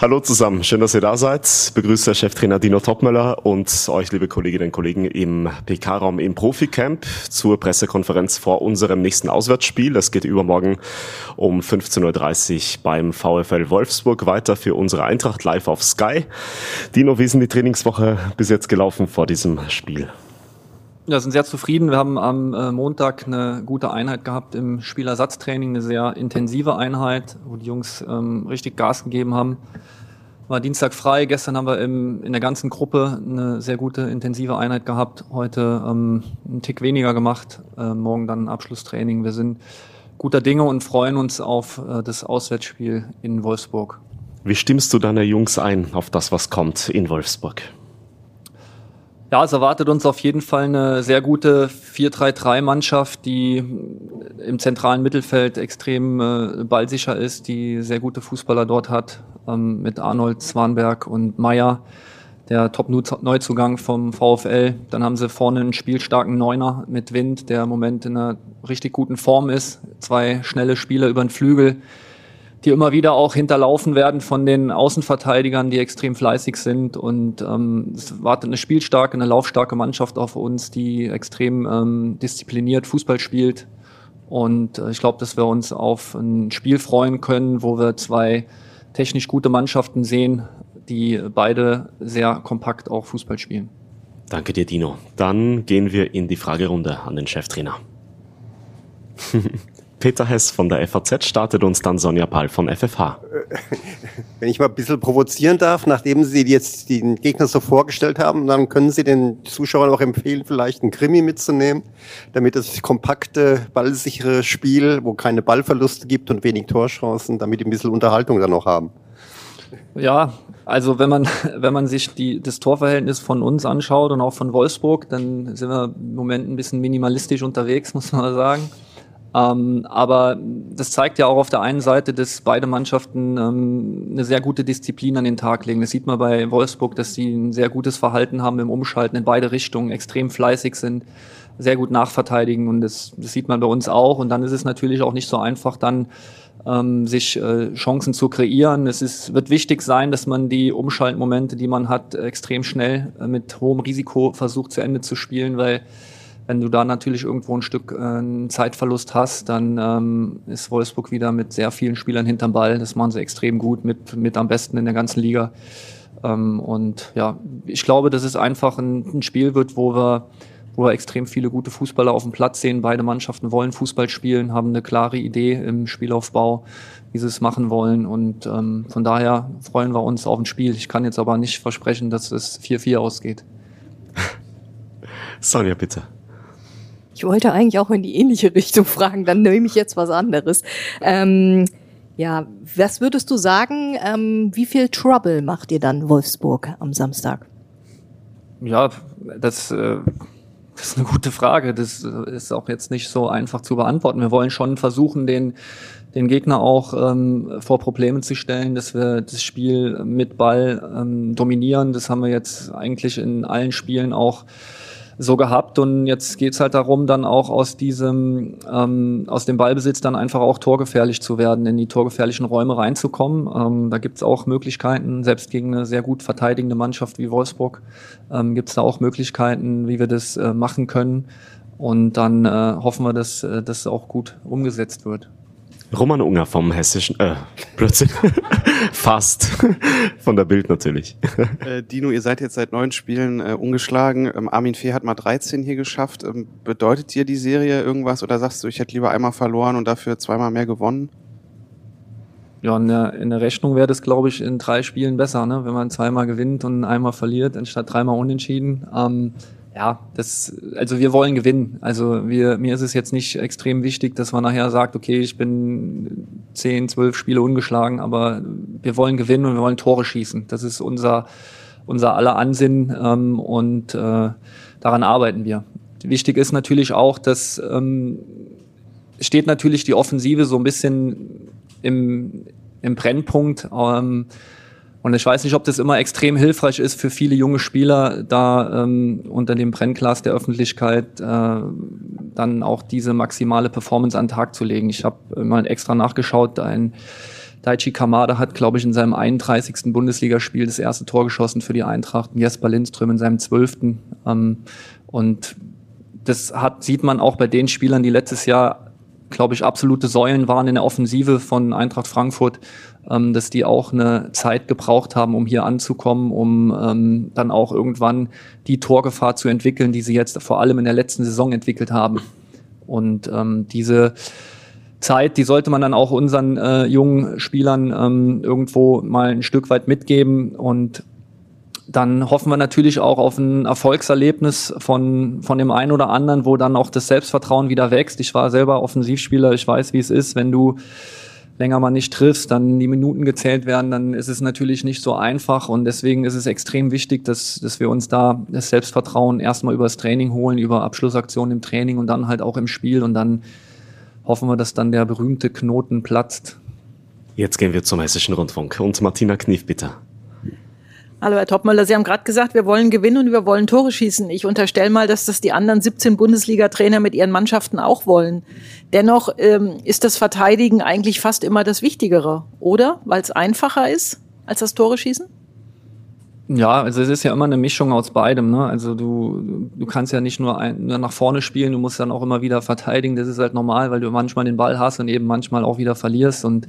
Hallo zusammen, schön, dass ihr da seid. Begrüßt der Cheftrainer Dino Topmöller und euch, liebe Kolleginnen und Kollegen, im PK-Raum im Profi-Camp zur Pressekonferenz vor unserem nächsten Auswärtsspiel. Es geht übermorgen um 15.30 Uhr beim VfL Wolfsburg weiter für unsere Eintracht live auf Sky. Dino, wie ist denn die Trainingswoche bis jetzt gelaufen vor diesem Spiel? Ja, sind sehr zufrieden. Wir haben am äh, Montag eine gute Einheit gehabt im Spielersatztraining, eine sehr intensive Einheit, wo die Jungs ähm, richtig Gas gegeben haben. War Dienstag frei. Gestern haben wir im, in der ganzen Gruppe eine sehr gute intensive Einheit gehabt. Heute ähm, einen Tick weniger gemacht. Äh, morgen dann ein Abschlusstraining. Wir sind guter Dinge und freuen uns auf äh, das Auswärtsspiel in Wolfsburg. Wie stimmst du deine Jungs ein auf das, was kommt in Wolfsburg? Ja, es erwartet uns auf jeden Fall eine sehr gute 4-3-3-Mannschaft, die im zentralen Mittelfeld extrem äh, ballsicher ist, die sehr gute Fußballer dort hat, ähm, mit Arnold, Zwanberg und Meyer, der Top-Neuzugang vom VfL. Dann haben sie vorne einen spielstarken Neuner mit Wind, der im Moment in einer richtig guten Form ist. Zwei schnelle Spieler über den Flügel die immer wieder auch hinterlaufen werden von den Außenverteidigern, die extrem fleißig sind. Und ähm, es wartet eine spielstarke, eine laufstarke Mannschaft auf uns, die extrem ähm, diszipliniert Fußball spielt. Und äh, ich glaube, dass wir uns auf ein Spiel freuen können, wo wir zwei technisch gute Mannschaften sehen, die beide sehr kompakt auch Fußball spielen. Danke dir, Dino. Dann gehen wir in die Fragerunde an den Cheftrainer. Peter Hess von der FAZ startet uns dann Sonja Pall von FFH. Wenn ich mal ein bisschen provozieren darf, nachdem Sie jetzt den Gegner so vorgestellt haben, dann können Sie den Zuschauern auch empfehlen, vielleicht einen Krimi mitzunehmen, damit das kompakte, ballsichere Spiel, wo keine Ballverluste gibt und wenig Torchancen, damit die ein bisschen Unterhaltung dann noch haben. Ja, also wenn man, wenn man sich die, das Torverhältnis von uns anschaut und auch von Wolfsburg, dann sind wir im Moment ein bisschen minimalistisch unterwegs, muss man sagen. Ähm, aber das zeigt ja auch auf der einen Seite, dass beide Mannschaften ähm, eine sehr gute Disziplin an den Tag legen. Das sieht man bei Wolfsburg, dass sie ein sehr gutes Verhalten haben im Umschalten in beide Richtungen, extrem fleißig sind, sehr gut nachverteidigen und das, das sieht man bei uns auch. Und dann ist es natürlich auch nicht so einfach, dann ähm, sich äh, Chancen zu kreieren. Es ist, wird wichtig sein, dass man die Umschaltmomente, die man hat, extrem schnell äh, mit hohem Risiko versucht zu Ende zu spielen, weil wenn du da natürlich irgendwo ein Stück äh, Zeitverlust hast, dann ähm, ist Wolfsburg wieder mit sehr vielen Spielern hinterm Ball. Das machen sie extrem gut, mit, mit am besten in der ganzen Liga. Ähm, und ja, ich glaube, dass es einfach ein, ein Spiel wird, wo wir wo wir extrem viele gute Fußballer auf dem Platz sehen. Beide Mannschaften wollen Fußball spielen, haben eine klare Idee im Spielaufbau, wie sie es machen wollen. Und ähm, von daher freuen wir uns auf ein Spiel. Ich kann jetzt aber nicht versprechen, dass es 4-4 ausgeht. Sonja, bitte. Ich wollte eigentlich auch in die ähnliche Richtung fragen, dann nehme ich jetzt was anderes. Ähm, ja, was würdest du sagen, ähm, wie viel Trouble macht ihr dann Wolfsburg am Samstag? Ja, das, äh, das ist eine gute Frage. Das äh, ist auch jetzt nicht so einfach zu beantworten. Wir wollen schon versuchen, den, den Gegner auch ähm, vor Probleme zu stellen, dass wir das Spiel mit Ball ähm, dominieren. Das haben wir jetzt eigentlich in allen Spielen auch so gehabt und jetzt geht's halt darum, dann auch aus diesem, ähm, aus dem Ballbesitz dann einfach auch torgefährlich zu werden, in die torgefährlichen Räume reinzukommen. Ähm, da gibt's auch Möglichkeiten, selbst gegen eine sehr gut verteidigende Mannschaft wie Wolfsburg, ähm, gibt's da auch Möglichkeiten, wie wir das äh, machen können. Und dann äh, hoffen wir, dass äh, das auch gut umgesetzt wird. Roman Unger vom Hessischen, äh, plötzlich fast von der Bild natürlich. Äh, Dino, ihr seid jetzt seit neun Spielen äh, ungeschlagen. Ähm, Armin Fee hat mal 13 hier geschafft. Ähm, bedeutet dir die Serie irgendwas oder sagst du, ich hätte lieber einmal verloren und dafür zweimal mehr gewonnen? Ja, in der, in der Rechnung wäre das, glaube ich, in drei Spielen besser, ne? wenn man zweimal gewinnt und einmal verliert, anstatt dreimal unentschieden. Ähm, ja, das, also wir wollen gewinnen. Also wir, mir ist es jetzt nicht extrem wichtig, dass man nachher sagt, okay, ich bin zehn, zwölf Spiele ungeschlagen, aber wir wollen gewinnen und wir wollen Tore schießen. Das ist unser, unser aller Ansinn ähm, und äh, daran arbeiten wir. Wichtig ist natürlich auch, dass ähm, steht natürlich die Offensive so ein bisschen im, im Brennpunkt. Ähm, und ich weiß nicht, ob das immer extrem hilfreich ist für viele junge Spieler, da ähm, unter dem Brennglas der Öffentlichkeit äh, dann auch diese maximale Performance an den Tag zu legen. Ich habe mal extra nachgeschaut, ein Daichi Kamada hat, glaube ich, in seinem 31. Bundesligaspiel das erste Tor geschossen für die Eintracht. Jesper Lindström in seinem 12. Ähm, und das hat, sieht man auch bei den Spielern, die letztes Jahr, glaube ich, absolute Säulen waren in der Offensive von Eintracht Frankfurt, ähm, dass die auch eine Zeit gebraucht haben, um hier anzukommen, um ähm, dann auch irgendwann die Torgefahr zu entwickeln, die sie jetzt vor allem in der letzten Saison entwickelt haben. Und ähm, diese Zeit, die sollte man dann auch unseren äh, jungen Spielern ähm, irgendwo mal ein Stück weit mitgeben und dann hoffen wir natürlich auch auf ein Erfolgserlebnis von, von dem einen oder anderen, wo dann auch das Selbstvertrauen wieder wächst. Ich war selber Offensivspieler, ich weiß, wie es ist, wenn du länger mal nicht triffst, dann die Minuten gezählt werden, dann ist es natürlich nicht so einfach und deswegen ist es extrem wichtig, dass, dass wir uns da das Selbstvertrauen erstmal über das Training holen, über Abschlussaktionen im Training und dann halt auch im Spiel und dann hoffen wir, dass dann der berühmte Knoten platzt. Jetzt gehen wir zum Hessischen Rundfunk und Martina Knief, bitte. Hallo Herr Topmöller, Sie haben gerade gesagt, wir wollen gewinnen und wir wollen Tore schießen. Ich unterstelle mal, dass das die anderen 17 Bundesliga-Trainer mit ihren Mannschaften auch wollen. Dennoch ähm, ist das Verteidigen eigentlich fast immer das Wichtigere, oder? Weil es einfacher ist als das Tore schießen? Ja, also es ist ja immer eine Mischung aus beidem. Ne? Also du, du kannst ja nicht nur, ein, nur nach vorne spielen, du musst dann auch immer wieder verteidigen. Das ist halt normal, weil du manchmal den Ball hast und eben manchmal auch wieder verlierst. Und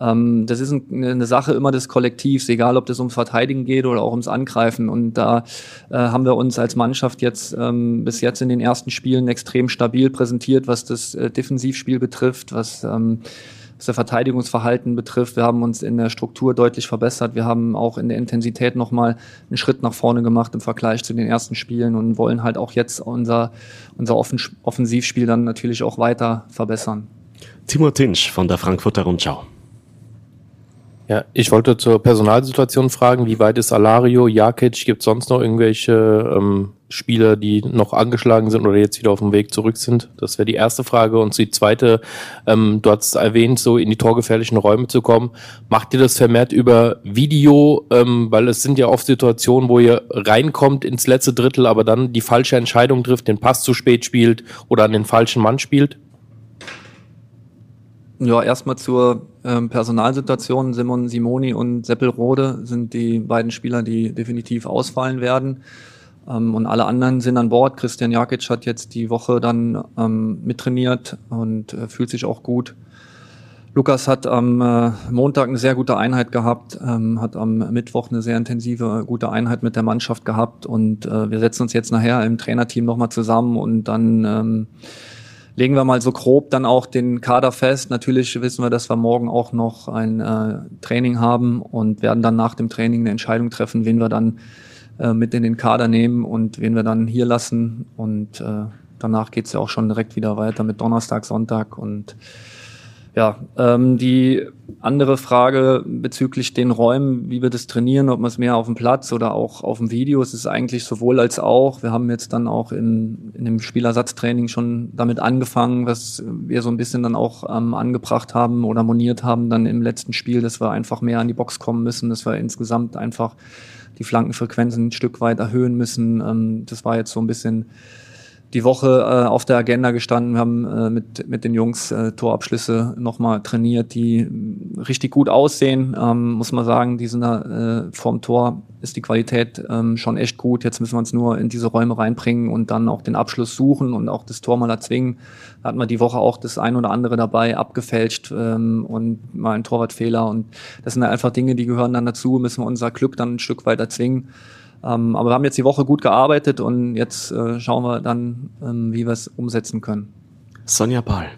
ähm, das ist eine Sache immer des Kollektivs, egal ob das ums Verteidigen geht oder auch ums Angreifen. Und da äh, haben wir uns als Mannschaft jetzt ähm, bis jetzt in den ersten Spielen extrem stabil präsentiert, was das äh, Defensivspiel betrifft, was ähm, was der Verteidigungsverhalten betrifft. Wir haben uns in der Struktur deutlich verbessert. Wir haben auch in der Intensität nochmal einen Schritt nach vorne gemacht im Vergleich zu den ersten Spielen und wollen halt auch jetzt unser, unser Offensivspiel dann natürlich auch weiter verbessern. Timur Tinsch von der Frankfurter Rundschau. Ja, ich wollte zur Personalsituation fragen, wie weit ist Alario, Jakic, gibt es sonst noch irgendwelche ähm, Spieler, die noch angeschlagen sind oder jetzt wieder auf dem Weg zurück sind? Das wäre die erste Frage. Und die zweite, ähm, du hast erwähnt, so in die torgefährlichen Räume zu kommen. Macht ihr das vermehrt über Video? Ähm, weil es sind ja oft Situationen, wo ihr reinkommt ins letzte Drittel, aber dann die falsche Entscheidung trifft, den Pass zu spät spielt oder an den falschen Mann spielt? Ja, erstmal zur ähm, Personalsituation. Simon Simoni und Seppelrode sind die beiden Spieler, die definitiv ausfallen werden. Ähm, und alle anderen sind an Bord. Christian Jakic hat jetzt die Woche dann ähm, mittrainiert und äh, fühlt sich auch gut. Lukas hat am äh, Montag eine sehr gute Einheit gehabt, ähm, hat am Mittwoch eine sehr intensive, gute Einheit mit der Mannschaft gehabt und äh, wir setzen uns jetzt nachher im Trainerteam nochmal zusammen und dann ähm, legen wir mal so grob dann auch den Kader fest. Natürlich wissen wir, dass wir morgen auch noch ein äh, Training haben und werden dann nach dem Training eine Entscheidung treffen, wen wir dann äh, mit in den Kader nehmen und wen wir dann hier lassen. Und äh, danach geht's ja auch schon direkt wieder weiter mit Donnerstag, Sonntag und ja, ähm, die andere Frage bezüglich den Räumen, wie wir das trainieren, ob man es mehr auf dem Platz oder auch auf dem Video, es ist eigentlich sowohl als auch. Wir haben jetzt dann auch in, in dem Spielersatztraining schon damit angefangen, was wir so ein bisschen dann auch ähm, angebracht haben oder moniert haben dann im letzten Spiel, dass wir einfach mehr an die Box kommen müssen, dass wir insgesamt einfach die Flankenfrequenzen ein Stück weit erhöhen müssen. Ähm, das war jetzt so ein bisschen die Woche äh, auf der Agenda gestanden. Wir haben äh, mit, mit den Jungs äh, Torabschlüsse nochmal trainiert, die richtig gut aussehen, ähm, muss man sagen. Die sind da, äh, vorm Tor ist die Qualität ähm, schon echt gut. Jetzt müssen wir uns nur in diese Räume reinbringen und dann auch den Abschluss suchen und auch das Tor mal erzwingen. Da hat man die Woche auch das ein oder andere dabei abgefälscht ähm, und mal ein Torwartfehler. Und das sind einfach Dinge, die gehören dann dazu, müssen wir unser Glück dann ein Stück weit erzwingen. Ähm, aber wir haben jetzt die Woche gut gearbeitet und jetzt äh, schauen wir dann, ähm, wie wir es umsetzen können. Sonja Pahl.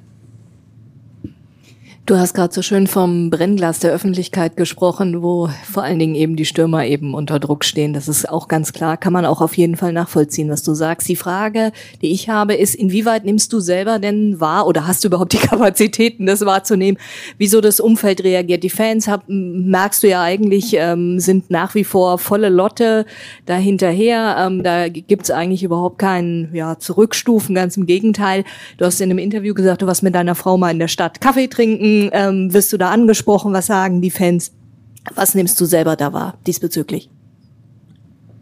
Du hast gerade so schön vom Brennglas der Öffentlichkeit gesprochen, wo vor allen Dingen eben die Stürmer eben unter Druck stehen. Das ist auch ganz klar, kann man auch auf jeden Fall nachvollziehen, was du sagst. Die Frage, die ich habe, ist, inwieweit nimmst du selber denn wahr oder hast du überhaupt die Kapazitäten, das wahrzunehmen, wieso das Umfeld reagiert? Die Fans, hab, merkst du ja eigentlich, ähm, sind nach wie vor volle Lotte dahinterher. Ähm, da gibt's eigentlich überhaupt keinen ja, Zurückstufen, ganz im Gegenteil. Du hast in einem Interview gesagt, du warst mit deiner Frau mal in der Stadt Kaffee trinken ähm, wirst du da angesprochen? Was sagen die Fans? Was nimmst du selber da wahr diesbezüglich?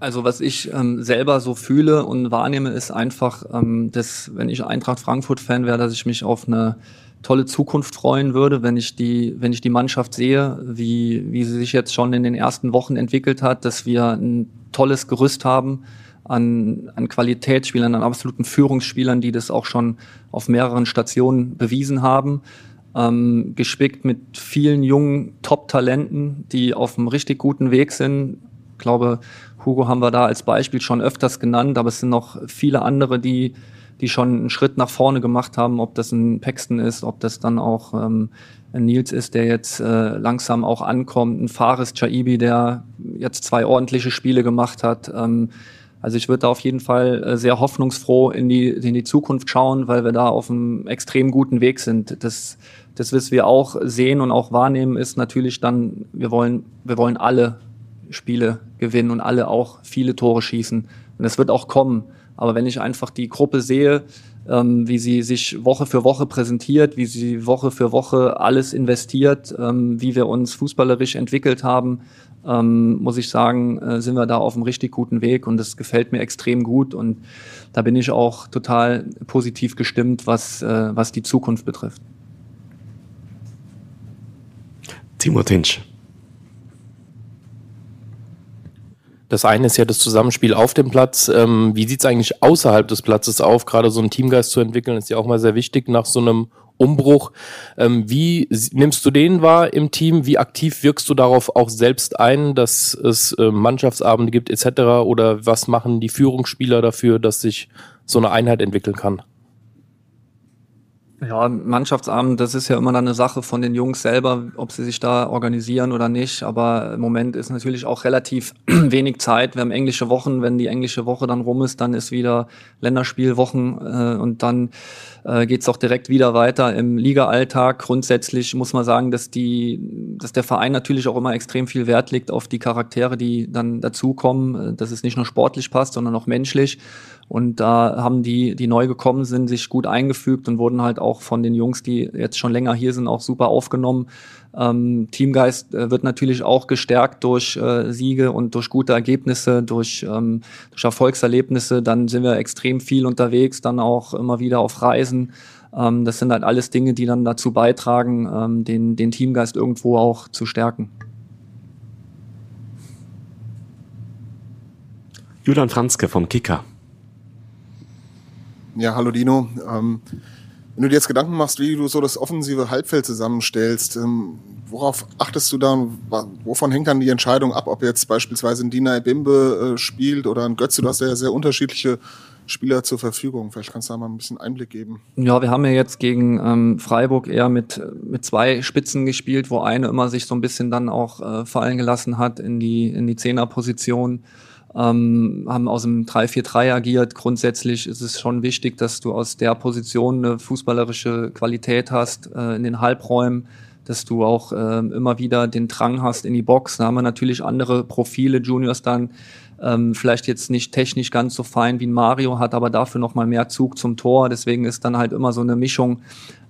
Also was ich ähm, selber so fühle und wahrnehme, ist einfach, ähm, dass wenn ich Eintracht Frankfurt-Fan wäre, dass ich mich auf eine tolle Zukunft freuen würde, wenn ich die, wenn ich die Mannschaft sehe, wie, wie sie sich jetzt schon in den ersten Wochen entwickelt hat, dass wir ein tolles Gerüst haben an, an Qualitätsspielern, an absoluten Führungsspielern, die das auch schon auf mehreren Stationen bewiesen haben. Ähm, gespickt mit vielen jungen Top-Talenten, die auf einem richtig guten Weg sind. Ich glaube, Hugo haben wir da als Beispiel schon öfters genannt, aber es sind noch viele andere, die die schon einen Schritt nach vorne gemacht haben, ob das ein Paxton ist, ob das dann auch ähm, ein Nils ist, der jetzt äh, langsam auch ankommt, ein Faris Chaibi, der jetzt zwei ordentliche Spiele gemacht hat. Ähm, also ich würde da auf jeden Fall äh, sehr hoffnungsfroh in die, in die Zukunft schauen, weil wir da auf einem extrem guten Weg sind. Das, das, was wir auch sehen und auch wahrnehmen, ist natürlich dann, wir wollen, wir wollen alle Spiele gewinnen und alle auch viele Tore schießen. Und das wird auch kommen. Aber wenn ich einfach die Gruppe sehe, ähm, wie sie sich Woche für Woche präsentiert, wie sie Woche für Woche alles investiert, ähm, wie wir uns fußballerisch entwickelt haben, ähm, muss ich sagen, äh, sind wir da auf einem richtig guten Weg und das gefällt mir extrem gut und da bin ich auch total positiv gestimmt, was, äh, was die Zukunft betrifft. Timo Tinsch. Das eine ist ja das Zusammenspiel auf dem Platz. Ähm, wie sieht es eigentlich außerhalb des Platzes auf? Gerade so einen Teamgeist zu entwickeln, ist ja auch mal sehr wichtig nach so einem Umbruch. Ähm, wie nimmst du den wahr im Team? Wie aktiv wirkst du darauf auch selbst ein, dass es äh, Mannschaftsabende gibt etc.? Oder was machen die Führungsspieler dafür, dass sich so eine Einheit entwickeln kann? Ja, Mannschaftsabend, das ist ja immer dann eine Sache von den Jungs selber, ob sie sich da organisieren oder nicht. Aber im Moment ist natürlich auch relativ wenig Zeit. Wir haben englische Wochen. Wenn die englische Woche dann rum ist, dann ist wieder Länderspielwochen äh, und dann äh, geht es auch direkt wieder weiter im Liga-Alltag. Grundsätzlich muss man sagen, dass die, dass der Verein natürlich auch immer extrem viel Wert legt auf die Charaktere, die dann dazukommen, dass es nicht nur sportlich passt, sondern auch menschlich. Und da haben die, die neu gekommen sind, sich gut eingefügt und wurden halt auch von den Jungs, die jetzt schon länger hier sind, auch super aufgenommen. Ähm, Teamgeist äh, wird natürlich auch gestärkt durch äh, Siege und durch gute Ergebnisse, durch, ähm, durch Erfolgserlebnisse. Dann sind wir extrem viel unterwegs, dann auch immer wieder auf Reisen. Ähm, das sind halt alles Dinge, die dann dazu beitragen, ähm, den, den Teamgeist irgendwo auch zu stärken. Julian Franzke vom Kicker. Ja, hallo Dino. Wenn du dir jetzt Gedanken machst, wie du so das offensive Halbfeld zusammenstellst, ähm, worauf achtest du da und wovon hängt dann die Entscheidung ab, ob jetzt beispielsweise ein Dina Bimbe äh, spielt oder ein Götze? Du hast ja sehr unterschiedliche Spieler zur Verfügung. Vielleicht kannst du da mal ein bisschen Einblick geben. Ja, wir haben ja jetzt gegen ähm, Freiburg eher mit, mit zwei Spitzen gespielt, wo eine immer sich so ein bisschen dann auch äh, fallen gelassen hat in die, in die Zehnerposition. position ähm, haben aus dem 3-4-3 agiert. Grundsätzlich ist es schon wichtig, dass du aus der Position eine fußballerische Qualität hast äh, in den Halbräumen, dass du auch äh, immer wieder den Drang hast in die Box. Da haben wir natürlich andere Profile, Juniors dann ähm, vielleicht jetzt nicht technisch ganz so fein wie Mario, hat aber dafür nochmal mehr Zug zum Tor. Deswegen ist dann halt immer so eine Mischung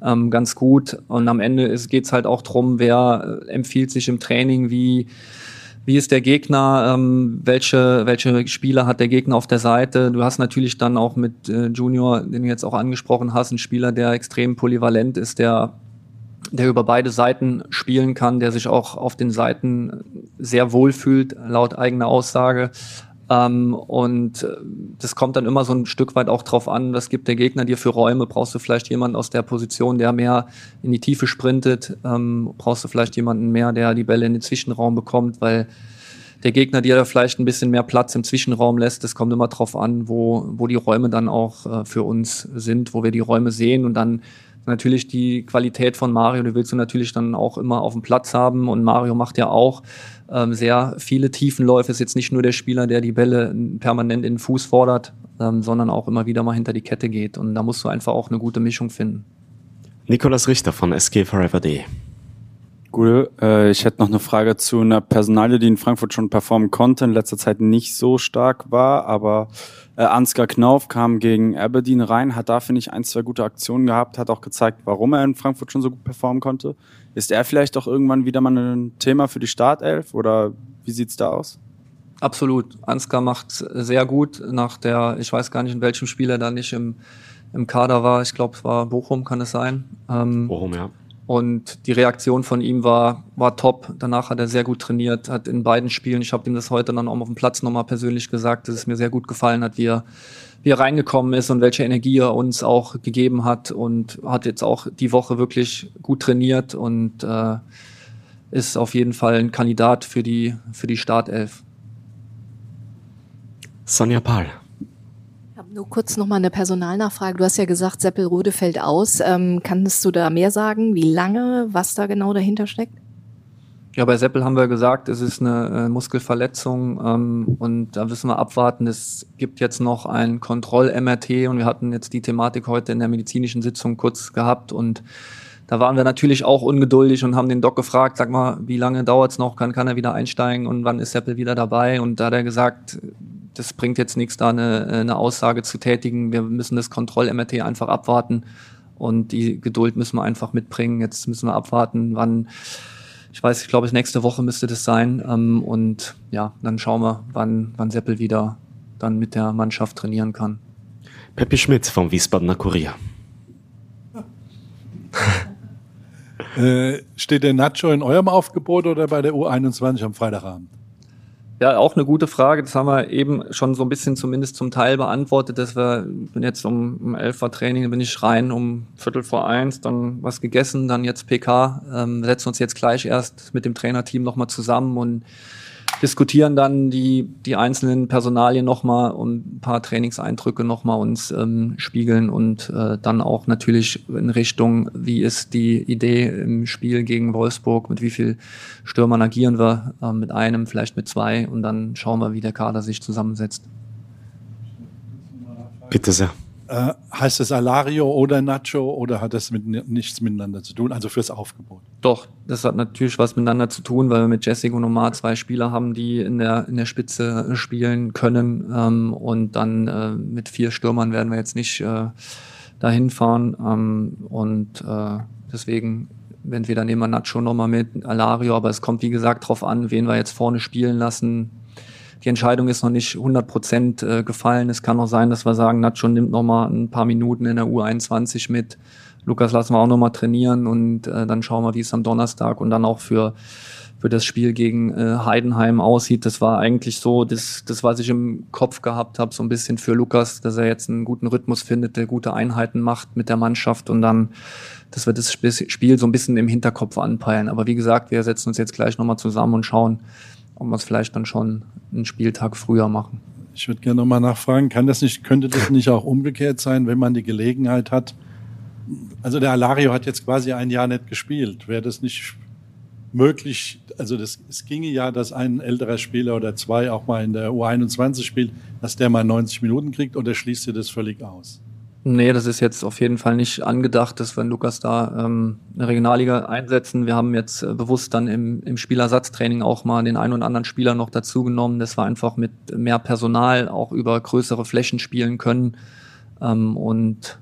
ähm, ganz gut. Und am Ende geht es halt auch drum, wer äh, empfiehlt sich im Training, wie wie ist der Gegner, ähm, welche, welche Spieler hat der Gegner auf der Seite. Du hast natürlich dann auch mit äh, Junior, den du jetzt auch angesprochen hast, einen Spieler, der extrem polyvalent ist, der der über beide Seiten spielen kann, der sich auch auf den Seiten sehr wohl fühlt, laut eigener Aussage. Ähm, und äh, das kommt dann immer so ein Stück weit auch drauf an, was gibt der Gegner dir für Räume? Brauchst du vielleicht jemanden aus der Position, der mehr in die Tiefe sprintet? Ähm, brauchst du vielleicht jemanden mehr, der die Bälle in den Zwischenraum bekommt, weil der Gegner dir da vielleicht ein bisschen mehr Platz im Zwischenraum lässt. Das kommt immer drauf an, wo, wo die Räume dann auch äh, für uns sind, wo wir die Räume sehen und dann natürlich die Qualität von Mario, die willst du natürlich dann auch immer auf dem Platz haben und Mario macht ja auch ähm, sehr viele Tiefenläufe. Ist jetzt nicht nur der Spieler, der die Bälle permanent in den Fuß fordert, ähm, sondern auch immer wieder mal hinter die Kette geht. Und da musst du einfach auch eine gute Mischung finden. Nikolas Richter von SG Forever Day. Gute, äh, ich hätte noch eine Frage zu einer Personalie, die in Frankfurt schon performen konnte, in letzter Zeit nicht so stark war, aber äh, Ansgar Knauf kam gegen Aberdeen rein, hat da, finde ich, ein, zwei gute Aktionen gehabt, hat auch gezeigt, warum er in Frankfurt schon so gut performen konnte. Ist er vielleicht auch irgendwann wieder mal ein Thema für die Startelf oder wie sieht's da aus? Absolut. Ansgar macht sehr gut nach der, ich weiß gar nicht, in welchem Spiel er da nicht im, im Kader war. Ich glaube, es war Bochum, kann es sein. Ähm, Bochum, ja. Und die Reaktion von ihm war, war top. Danach hat er sehr gut trainiert, hat in beiden Spielen, ich habe ihm das heute dann auch auf dem Platz nochmal persönlich gesagt, dass es mir sehr gut gefallen hat, wie er, wie er reingekommen ist und welche Energie er uns auch gegeben hat und hat jetzt auch die Woche wirklich gut trainiert und äh, ist auf jeden Fall ein Kandidat für die, für die Startelf. Sonja Pahl. Nur kurz nochmal eine Personalnachfrage. Du hast ja gesagt, Seppelrode fällt aus. Ähm, kannst du da mehr sagen? Wie lange? Was da genau dahinter steckt? Ja, bei Seppel haben wir gesagt, es ist eine äh, Muskelverletzung ähm, und da müssen wir abwarten. Es gibt jetzt noch ein Kontroll-MRT und wir hatten jetzt die Thematik heute in der medizinischen Sitzung kurz gehabt und da waren wir natürlich auch ungeduldig und haben den Doc gefragt, sag mal, wie lange dauert's noch, kann, kann er wieder einsteigen und wann ist Seppel wieder dabei? Und da hat er gesagt, das bringt jetzt nichts, da eine, eine Aussage zu tätigen. Wir müssen das Kontroll-MRT einfach abwarten und die Geduld müssen wir einfach mitbringen. Jetzt müssen wir abwarten, wann, ich weiß, ich glaube, nächste Woche müsste das sein. Ähm, und ja, dann schauen wir, wann, wann Seppel wieder dann mit der Mannschaft trainieren kann. Peppi Schmidt vom Wiesbadener Kurier. äh, steht der Nacho in eurem Aufgebot oder bei der U21 am Freitagabend? Ja, auch eine gute Frage. Das haben wir eben schon so ein bisschen zumindest zum Teil beantwortet, dass wir, bin jetzt um, um elf Uhr Training, bin ich rein um Viertel vor eins, dann was gegessen, dann jetzt PK, ähm, setzen uns jetzt gleich erst mit dem Trainerteam nochmal zusammen und diskutieren dann die, die einzelnen Personalien nochmal und ein paar Trainingseindrücke nochmal uns ähm, spiegeln und äh, dann auch natürlich in Richtung, wie ist die Idee im Spiel gegen Wolfsburg, mit wie viel Stürmern agieren wir, äh, mit einem, vielleicht mit zwei und dann schauen wir, wie der Kader sich zusammensetzt. Bitte sehr. Äh, heißt es Alario oder Nacho oder hat das mit nichts miteinander zu tun? Also fürs Aufgebot? Doch, das hat natürlich was miteinander zu tun, weil wir mit Jessica und Omar zwei Spieler haben, die in der, in der Spitze spielen können. Ähm, und dann äh, mit vier Stürmern werden wir jetzt nicht äh, dahin fahren. Ähm, und äh, deswegen entweder nehmen wir Nacho nochmal mit, Alario, aber es kommt wie gesagt drauf an, wen wir jetzt vorne spielen lassen die Entscheidung ist noch nicht 100 Prozent äh, gefallen. Es kann auch sein, dass wir sagen, Nacho nimmt noch mal ein paar Minuten in der U21 mit. Lukas lassen wir auch noch mal trainieren und äh, dann schauen wir, wie es am Donnerstag und dann auch für für das Spiel gegen äh, Heidenheim aussieht. Das war eigentlich so, das, das was ich im Kopf gehabt habe, so ein bisschen für Lukas, dass er jetzt einen guten Rhythmus findet, der gute Einheiten macht mit der Mannschaft und dann, dass wir das Spiel so ein bisschen im Hinterkopf anpeilen. Aber wie gesagt, wir setzen uns jetzt gleich nochmal zusammen und schauen, ob wir es vielleicht dann schon einen Spieltag früher machen. Ich würde gerne nochmal nachfragen, kann das nicht, könnte das nicht auch umgekehrt sein, wenn man die Gelegenheit hat? Also der Alario hat jetzt quasi ein Jahr nicht gespielt. Wäre das nicht möglich? Also das, es ginge ja, dass ein älterer Spieler oder zwei auch mal in der U21 spielt, dass der mal 90 Minuten kriegt oder schließt ihr das völlig aus? Nee, das ist jetzt auf jeden Fall nicht angedacht, dass wir Lukas da ähm, eine Regionalliga einsetzen. Wir haben jetzt äh, bewusst dann im, im Spielersatztraining auch mal den einen oder anderen Spieler noch dazu genommen, dass wir einfach mit mehr Personal auch über größere Flächen spielen können. Ähm, und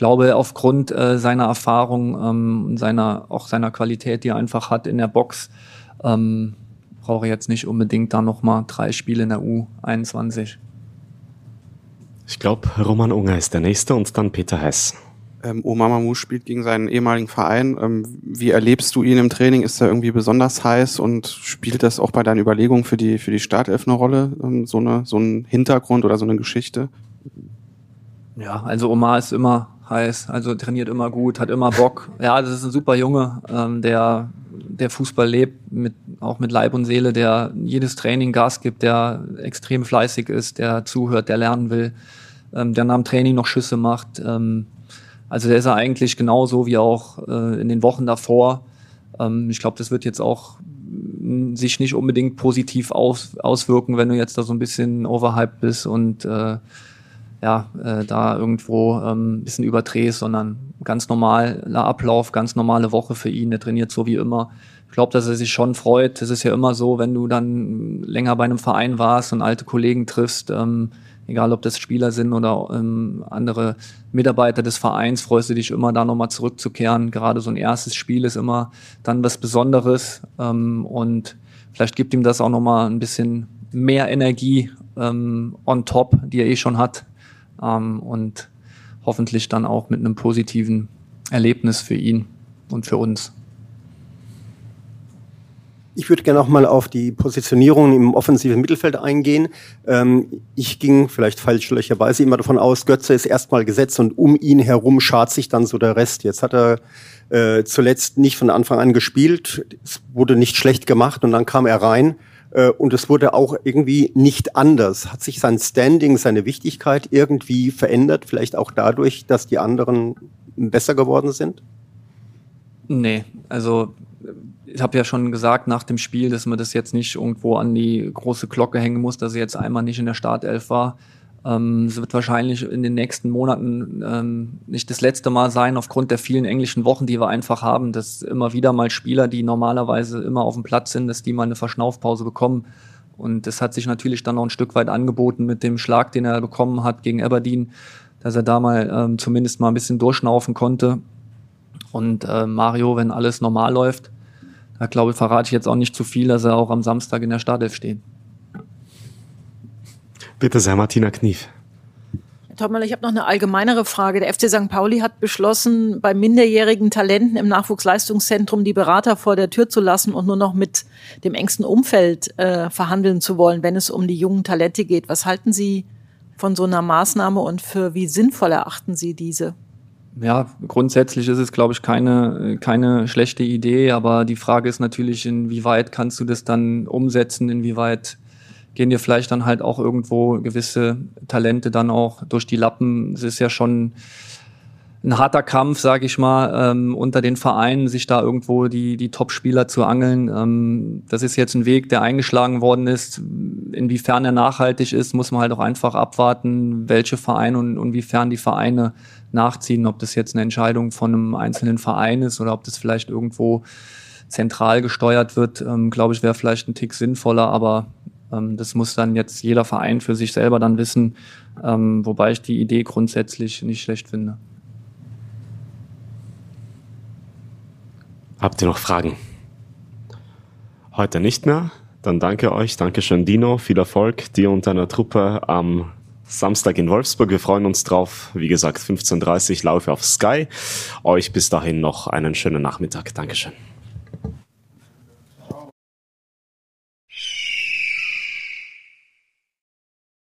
glaube, aufgrund äh, seiner Erfahrung, ähm, seiner, auch seiner Qualität, die er einfach hat in der Box, ähm, brauche ich jetzt nicht unbedingt da nochmal drei Spiele in der U21. Ich glaube, Roman Unger ist der Nächste und dann Peter Hess. Ähm, Omamamu spielt gegen seinen ehemaligen Verein. Ähm, wie erlebst du ihn im Training? Ist er irgendwie besonders heiß und spielt das auch bei deinen Überlegungen für die, für die Startelf eine Rolle? Ähm, so, eine, so ein Hintergrund oder so eine Geschichte? Ja, also Omar ist immer heiß, also trainiert immer gut, hat immer Bock. Ja, das ist ein super Junge, ähm, der, der Fußball lebt, mit, auch mit Leib und Seele, der jedes Training Gas gibt, der extrem fleißig ist, der zuhört, der lernen will ähm, der nach dem Training noch Schüsse macht. Ähm, also der ist er eigentlich genauso wie auch äh, in den Wochen davor. Ähm, ich glaube, das wird jetzt auch sich nicht unbedingt positiv aus, auswirken, wenn du jetzt da so ein bisschen overhyped bist und äh, ja, äh, da irgendwo ähm, bisschen überdrehst, sondern ganz normaler Ablauf, ganz normale Woche für ihn. Der trainiert so wie immer. Ich glaube, dass er sich schon freut. Das ist ja immer so, wenn du dann länger bei einem Verein warst und alte Kollegen triffst, ähm, egal ob das Spieler sind oder ähm, andere Mitarbeiter des Vereins, freust du dich immer da nochmal zurückzukehren. Gerade so ein erstes Spiel ist immer dann was Besonderes ähm, und vielleicht gibt ihm das auch nochmal ein bisschen mehr Energie ähm, on top, die er eh schon hat. Ähm, und hoffentlich dann auch mit einem positiven Erlebnis für ihn und für uns. Ich würde gerne noch mal auf die Positionierung im offensiven Mittelfeld eingehen. Ähm, ich ging vielleicht falschlöcherweise immer davon aus, Götze ist erstmal gesetzt und um ihn herum schart sich dann so der Rest. Jetzt hat er äh, zuletzt nicht von Anfang an gespielt, es wurde nicht schlecht gemacht und dann kam er rein und es wurde auch irgendwie nicht anders. Hat sich sein Standing, seine Wichtigkeit irgendwie verändert, vielleicht auch dadurch, dass die anderen besser geworden sind? Nee, also ich habe ja schon gesagt nach dem Spiel, dass man das jetzt nicht irgendwo an die große Glocke hängen muss, dass er jetzt einmal nicht in der Startelf war. Ähm, es wird wahrscheinlich in den nächsten Monaten ähm, nicht das letzte Mal sein, aufgrund der vielen englischen Wochen, die wir einfach haben, dass immer wieder mal Spieler, die normalerweise immer auf dem Platz sind, dass die mal eine Verschnaufpause bekommen. Und das hat sich natürlich dann noch ein Stück weit angeboten mit dem Schlag, den er bekommen hat gegen Aberdeen, dass er da mal ähm, zumindest mal ein bisschen durchschnaufen konnte. Und äh, Mario, wenn alles normal läuft, da glaube ich, verrate ich jetzt auch nicht zu viel, dass er auch am Samstag in der Startelf steht. Bitte sehr, Martina Knief. Topmüller, ich habe noch eine allgemeinere Frage. Der FC St. Pauli hat beschlossen, bei minderjährigen Talenten im Nachwuchsleistungszentrum die Berater vor der Tür zu lassen und nur noch mit dem engsten Umfeld äh, verhandeln zu wollen, wenn es um die jungen Talente geht. Was halten Sie von so einer Maßnahme und für wie sinnvoll erachten Sie diese? ja, grundsätzlich ist es, glaube ich, keine, keine schlechte Idee, aber die Frage ist natürlich, inwieweit kannst du das dann umsetzen, inwieweit gehen dir vielleicht dann halt auch irgendwo gewisse Talente dann auch durch die Lappen. Es ist ja schon ein harter Kampf, sage ich mal, ähm, unter den Vereinen, sich da irgendwo die, die Top-Spieler zu angeln. Ähm, das ist jetzt ein Weg, der eingeschlagen worden ist. Inwiefern er nachhaltig ist, muss man halt auch einfach abwarten, welche Vereine und inwiefern die Vereine nachziehen, ob das jetzt eine Entscheidung von einem einzelnen Verein ist oder ob das vielleicht irgendwo zentral gesteuert wird, ähm, glaube ich, wäre vielleicht ein Tick sinnvoller, aber das muss dann jetzt jeder Verein für sich selber dann wissen, ähm, wobei ich die Idee grundsätzlich nicht schlecht finde. Habt ihr noch Fragen? Heute nicht mehr. Dann danke euch. Dankeschön, Dino. Viel Erfolg dir und deiner Truppe am Samstag in Wolfsburg. Wir freuen uns drauf. Wie gesagt, 15.30 Uhr Laufe auf Sky. Euch bis dahin noch einen schönen Nachmittag. Dankeschön.